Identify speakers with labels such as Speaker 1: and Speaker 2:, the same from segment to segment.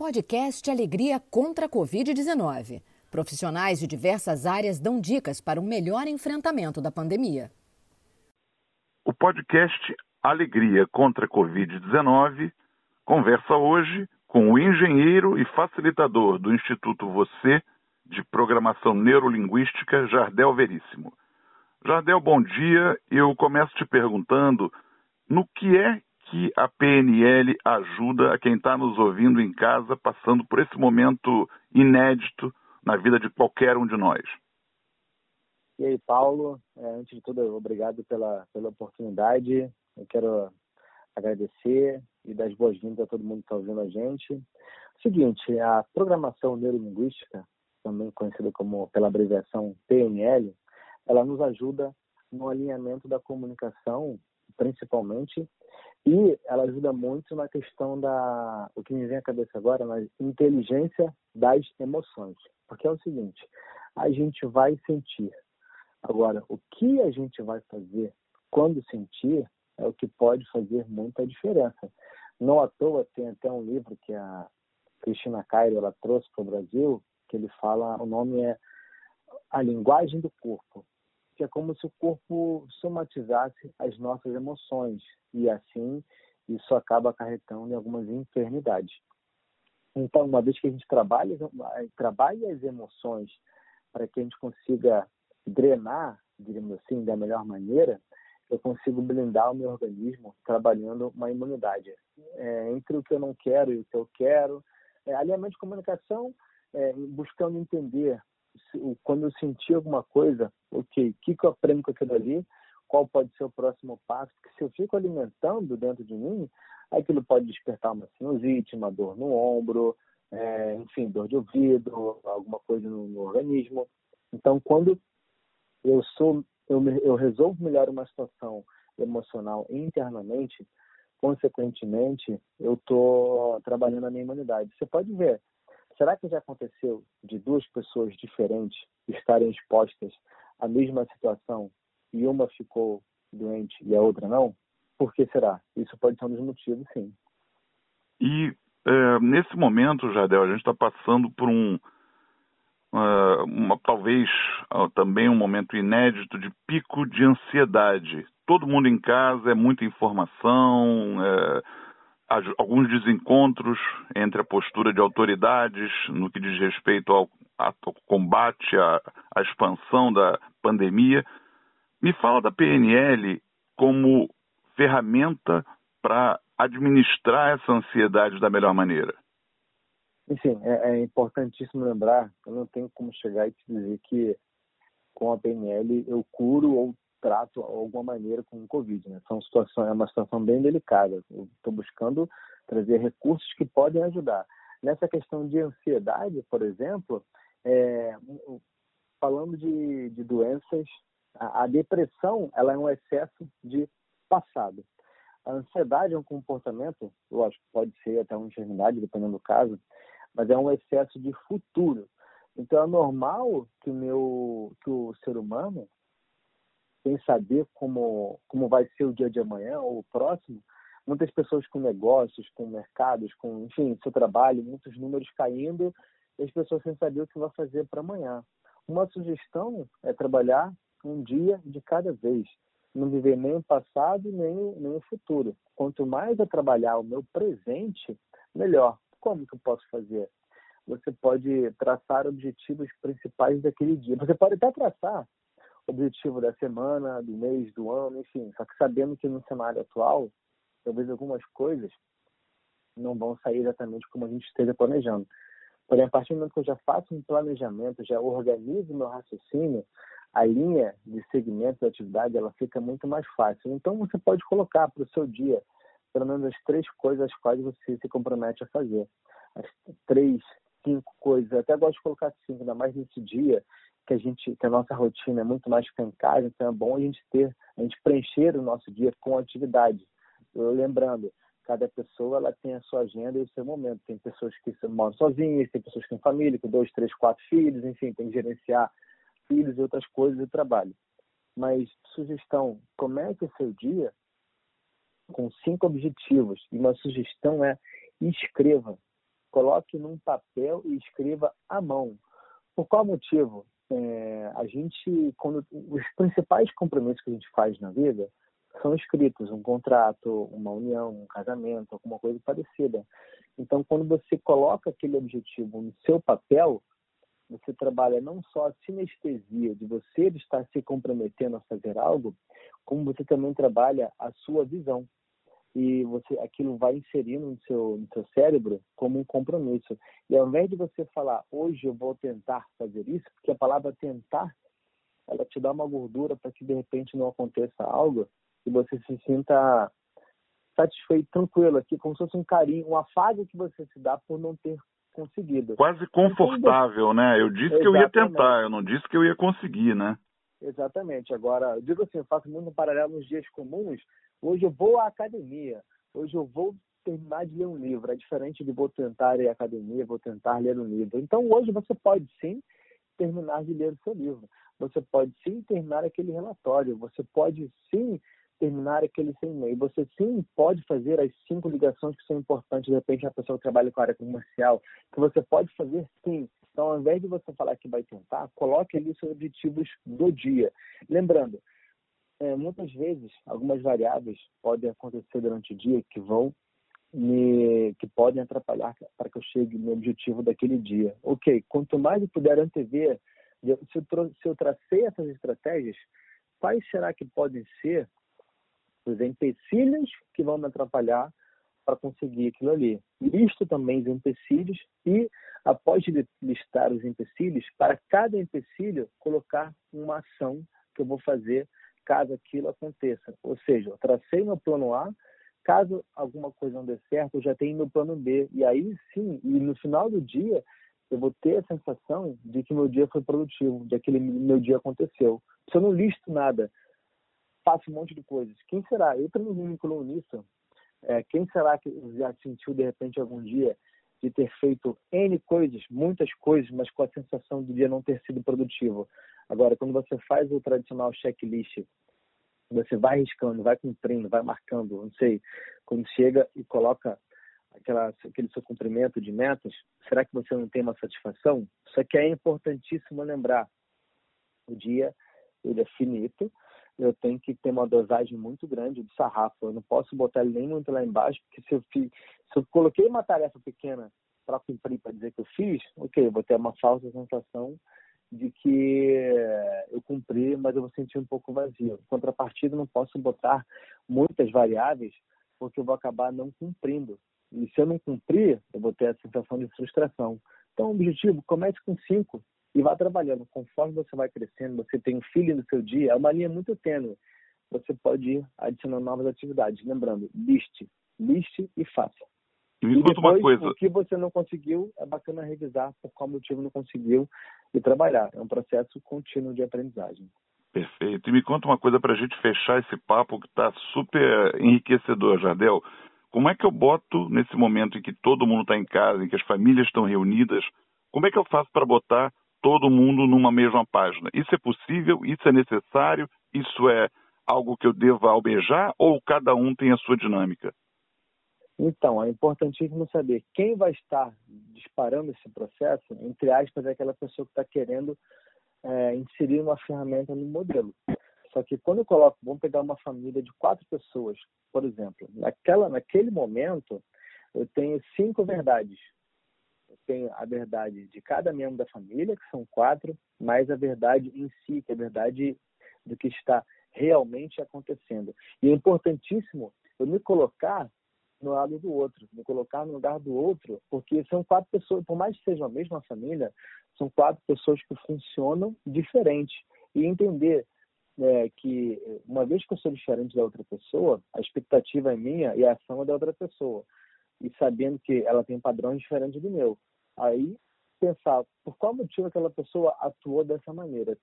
Speaker 1: Podcast Alegria contra a Covid-19. Profissionais de diversas áreas dão dicas para um melhor enfrentamento da pandemia.
Speaker 2: O podcast Alegria contra a Covid-19 conversa hoje com o engenheiro e facilitador do Instituto Você de Programação Neurolinguística, Jardel Veríssimo. Jardel, bom dia. Eu começo te perguntando no que é que a PNL ajuda a quem está nos ouvindo em casa, passando por esse momento inédito na vida de qualquer um de nós.
Speaker 3: E aí, Paulo, é, antes de tudo, obrigado pela, pela oportunidade. Eu quero agradecer e dar as boas-vindas a todo mundo que está ouvindo a gente. Seguinte, a programação neurolinguística, também conhecida como pela abreviação PNL, ela nos ajuda no alinhamento da comunicação, principalmente, e ela ajuda muito na questão da, o que me vem à cabeça agora, na inteligência das emoções. Porque é o seguinte, a gente vai sentir. Agora, o que a gente vai fazer quando sentir é o que pode fazer muita diferença. Não à toa tem até um livro que a Cristina Cairo ela trouxe para o Brasil, que ele fala, o nome é A Linguagem do Corpo que é como se o corpo somatizasse as nossas emoções e assim isso acaba acarretando em algumas enfermidades. Então, uma vez que a gente trabalha, trabalha as emoções para que a gente consiga drenar, digamos assim, da melhor maneira, eu consigo blindar o meu organismo trabalhando uma imunidade. É, entre o que eu não quero e o que eu quero, é, alinhamento de comunicação, é, buscando entender quando eu sentir alguma coisa, ok, o que, que eu aprendo com aquilo ali, qual pode ser o próximo passo, porque se eu fico alimentando dentro de mim, aquilo pode despertar uma sinusite, uma dor no ombro, é, enfim, dor de ouvido, alguma coisa no, no organismo. Então, quando eu sou, eu, eu resolvo melhor uma situação emocional internamente, consequentemente, eu estou trabalhando a minha imunidade. Você pode ver, Será que já aconteceu de duas pessoas diferentes estarem expostas à mesma situação e uma ficou doente e a outra não? Por que será? Isso pode ser um dos motivos, sim.
Speaker 2: E é, nesse momento, Jadel, a gente está passando por um, uh, uma, talvez uh, também um momento inédito de pico de ansiedade. Todo mundo em casa, é muita informação, é, alguns desencontros entre a postura de autoridades no que diz respeito ao, ao combate à, à expansão da pandemia. Me fala da PNL como ferramenta para administrar essa ansiedade da melhor maneira.
Speaker 3: Enfim, é, é, importantíssimo lembrar, eu não tenho como chegar e te dizer que com a PNL eu curo ou trato alguma maneira com o Covid. Né? São situações, é uma situação bem delicada. Estou buscando trazer recursos que podem ajudar. Nessa questão de ansiedade, por exemplo, é, falando de, de doenças, a, a, depressão ela é um excesso de passado. A ansiedade é um comportamento, lógico, pode ser até uma enfermidade, dependendo do caso, mas é um excesso de futuro. Então é normal que o meu, que o ser humano sem saber como, como vai ser o dia de amanhã ou o próximo, muitas pessoas com negócios, com mercados, com, enfim, seu trabalho, muitos números caindo, e as pessoas sem saber o que vai fazer para amanhã. Uma sugestão é trabalhar um dia de cada vez, não viver nem o passado nem nem o futuro. Quanto mais eu trabalhar o meu presente, melhor. Como que eu posso fazer? Você pode traçar objetivos principais daquele dia. Você pode até traçar objetivo da semana, do mês, do ano, enfim. Só que sabendo que no cenário atual, talvez algumas coisas não vão sair exatamente como a gente esteja planejando. Porém, a partir do momento que eu já faço um planejamento, já organizo meu raciocínio, a linha de segmento da atividade ela fica muito mais fácil. Então, você pode colocar para o seu dia pelo menos as três coisas às quais você se compromete a fazer. As três, cinco coisas. Eu até gosto de colocar cinco, ainda mais nesse dia que a gente que a nossa rotina é muito mais casa, então é bom a gente ter, a gente preencher o nosso dia com atividade. Eu, lembrando, cada pessoa ela tem a sua agenda e o seu momento. Tem pessoas que moram sozinhas, tem pessoas que têm família, com dois, três, quatro filhos, enfim, tem que gerenciar filhos e outras coisas do trabalho. Mas sugestão, comece o seu dia com cinco objetivos. E uma sugestão é escreva coloque num papel e escreva à mão. Por qual motivo? É, a gente, quando os principais compromissos que a gente faz na vida são escritos, um contrato, uma união, um casamento, alguma coisa parecida. Então, quando você coloca aquele objetivo no seu papel, você trabalha não só a sinestesia de você estar se comprometendo a fazer algo, como você também trabalha a sua visão e você aquilo vai inserindo no seu, no seu cérebro como um compromisso. E ao invés de você falar, hoje eu vou tentar fazer isso, porque a palavra tentar, ela te dá uma gordura para que de repente não aconteça algo e você se sinta satisfeito, tranquilo aqui, como se fosse um carinho, um afago que você se dá por não ter conseguido.
Speaker 2: Quase confortável, né? Eu disse Exatamente. que eu ia tentar, eu não disse que eu ia conseguir, né?
Speaker 3: Exatamente. Agora, eu digo assim, eu faço muito um paralelo nos dias comuns. Hoje eu vou à academia. Hoje eu vou terminar de ler um livro. É diferente de vou tentar ir à academia, vou tentar ler um livro. Então, hoje você pode sim terminar de ler o seu livro. Você pode sim terminar aquele relatório. Você pode sim terminar aquele sem e-mail. Você sim pode fazer as cinco ligações que são importantes, de repente, a pessoa que trabalha com a área comercial, que você pode fazer sim. Então, ao invés de você falar que vai tentar, coloque ali os seus objetivos do dia. Lembrando, é, muitas vezes, algumas variáveis podem acontecer durante o dia que vão me, que podem atrapalhar para que eu chegue no objetivo daquele dia. Ok, quanto mais eu puder antever, se eu, se eu tracei essas estratégias, quais será que podem ser os empecilhos que vão me atrapalhar para conseguir aquilo ali. Listo também os empecilhos e, após listar os empecilhos, para cada empecilho, colocar uma ação que eu vou fazer caso aquilo aconteça. Ou seja, eu tracei meu plano A, caso alguma coisa não dê certo, eu já tenho meu plano B. E aí sim, e no final do dia, eu vou ter a sensação de que meu dia foi produtivo, de que aquele meu dia aconteceu. Se eu não listo nada, faço um monte de coisas. Quem será? Eu também me incluo nisso. É, quem será que já sentiu de repente algum dia de ter feito N coisas, muitas coisas, mas com a sensação do dia não ter sido produtivo? Agora, quando você faz o tradicional checklist, você vai riscando, vai cumprindo, vai marcando, não sei, quando chega e coloca aquela, aquele seu cumprimento de metas, será que você não tem uma satisfação? Só que é importantíssimo lembrar, o dia ele é finito, eu tenho que ter uma dosagem muito grande de sarrafo. Eu não posso botar ele nem muito lá embaixo, porque se eu, fiz, se eu coloquei uma tarefa pequena para cumprir, para dizer que eu fiz, ok, eu vou ter uma falsa sensação de que eu cumpri, mas eu vou sentir um pouco vazio. Em contrapartida, não posso botar muitas variáveis, porque eu vou acabar não cumprindo. E se eu não cumprir, eu vou ter a sensação de frustração. Então, o objetivo, comece com cinco, e vá trabalhando. Conforme você vai crescendo, você tem um filho no seu dia, é uma linha muito tênue. Você pode ir adicionando novas atividades. Lembrando, liste, liste e faça.
Speaker 2: E me conta uma coisa.
Speaker 3: O que você não conseguiu, é bacana revisar por qual motivo não conseguiu e trabalhar. É um processo contínuo de aprendizagem.
Speaker 2: Perfeito. E me conta uma coisa para a gente fechar esse papo que está super enriquecedor, Jardel. Como é que eu boto nesse momento em que todo mundo está em casa, em que as famílias estão reunidas, como é que eu faço para botar todo mundo numa mesma página. Isso é possível? Isso é necessário? Isso é algo que eu deva almejar ou cada um tem a sua dinâmica?
Speaker 3: Então, é importantíssimo saber quem vai estar disparando esse processo, entre aspas, é aquela pessoa que está querendo é, inserir uma ferramenta no modelo. Só que quando eu coloco, vamos pegar uma família de quatro pessoas, por exemplo, naquela, naquele momento, eu tenho cinco verdades tenho a verdade de cada membro da família, que são quatro, mais a verdade em si, que é a verdade do que está realmente acontecendo. E é importantíssimo eu me colocar no lado do outro, me colocar no lugar do outro, porque são quatro pessoas, por mais que sejam a mesma família, são quatro pessoas que funcionam diferente. E entender é, que, uma vez que eu sou diferente da outra pessoa, a expectativa é minha e a ação é da outra pessoa. E sabendo que ela tem padrões diferentes do meu. Aí, pensar por qual motivo aquela pessoa atuou dessa maneira.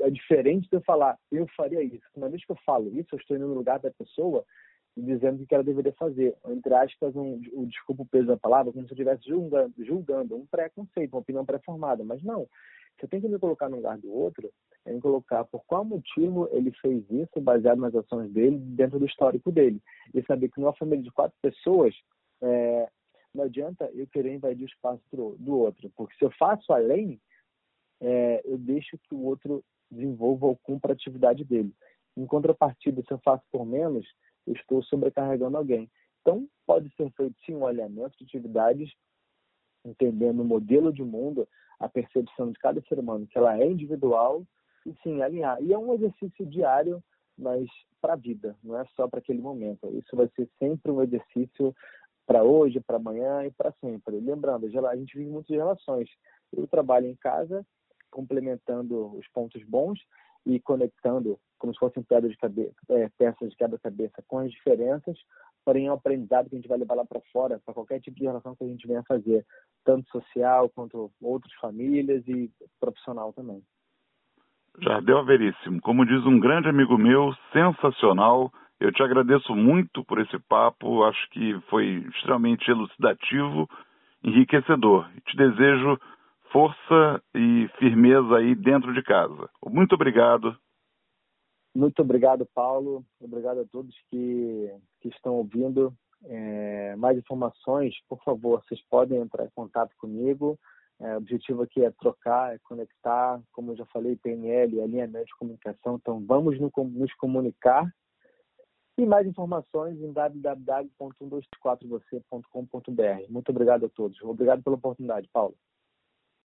Speaker 3: É diferente de eu falar, eu faria isso. Uma vez que eu falo isso, eu estou indo no lugar da pessoa dizendo o que ela deveria fazer. Entre aspas, um, um, desculpa o peso da palavra, como se eu estivesse julgando, julgando um preconceito, uma opinião pré-formada. Mas não. Você tem que me colocar no lugar do outro, é me colocar por qual motivo ele fez isso, baseado nas ações dele, dentro do histórico dele. E saber que numa família de quatro pessoas, é, não adianta eu querer invadir o espaço do, do outro, porque se eu faço além, é, eu deixo que o outro desenvolva ou cumpra a atividade dele. Em contrapartida, se eu faço por menos, estou sobrecarregando alguém. Então, pode ser feito sim um alinhamento de atividades, entendendo o modelo de mundo, a percepção de cada ser humano, que ela é individual, e sim alinhar. E é um exercício diário, mas para a vida, não é só para aquele momento. Isso vai ser sempre um exercício para hoje, para amanhã e para sempre. Lembrando, a gente vive muitas relações. Eu trabalho em casa, complementando os pontos bons e conectando como se fossem pedras de cabeça, é, peças de quebra-cabeça com as diferenças, porém é um aprendizado que a gente vai levar lá para fora, para qualquer tipo de relação que a gente venha fazer, tanto social quanto outras famílias e profissional também.
Speaker 2: Jardel Veríssimo, como diz um grande amigo meu, sensacional. Eu te agradeço muito por esse papo, acho que foi extremamente elucidativo, enriquecedor. Te desejo força e firmeza aí dentro de casa. Muito obrigado.
Speaker 3: Muito obrigado, Paulo. Obrigado a todos que, que estão ouvindo. É, mais informações, por favor, vocês podem entrar em contato comigo. É, o objetivo aqui é trocar, é conectar, como eu já falei, PNL, alinhamento de comunicação. Então, vamos nos comunicar. E mais informações em www.124você.com.br. Muito obrigado a todos. Obrigado pela oportunidade, Paulo.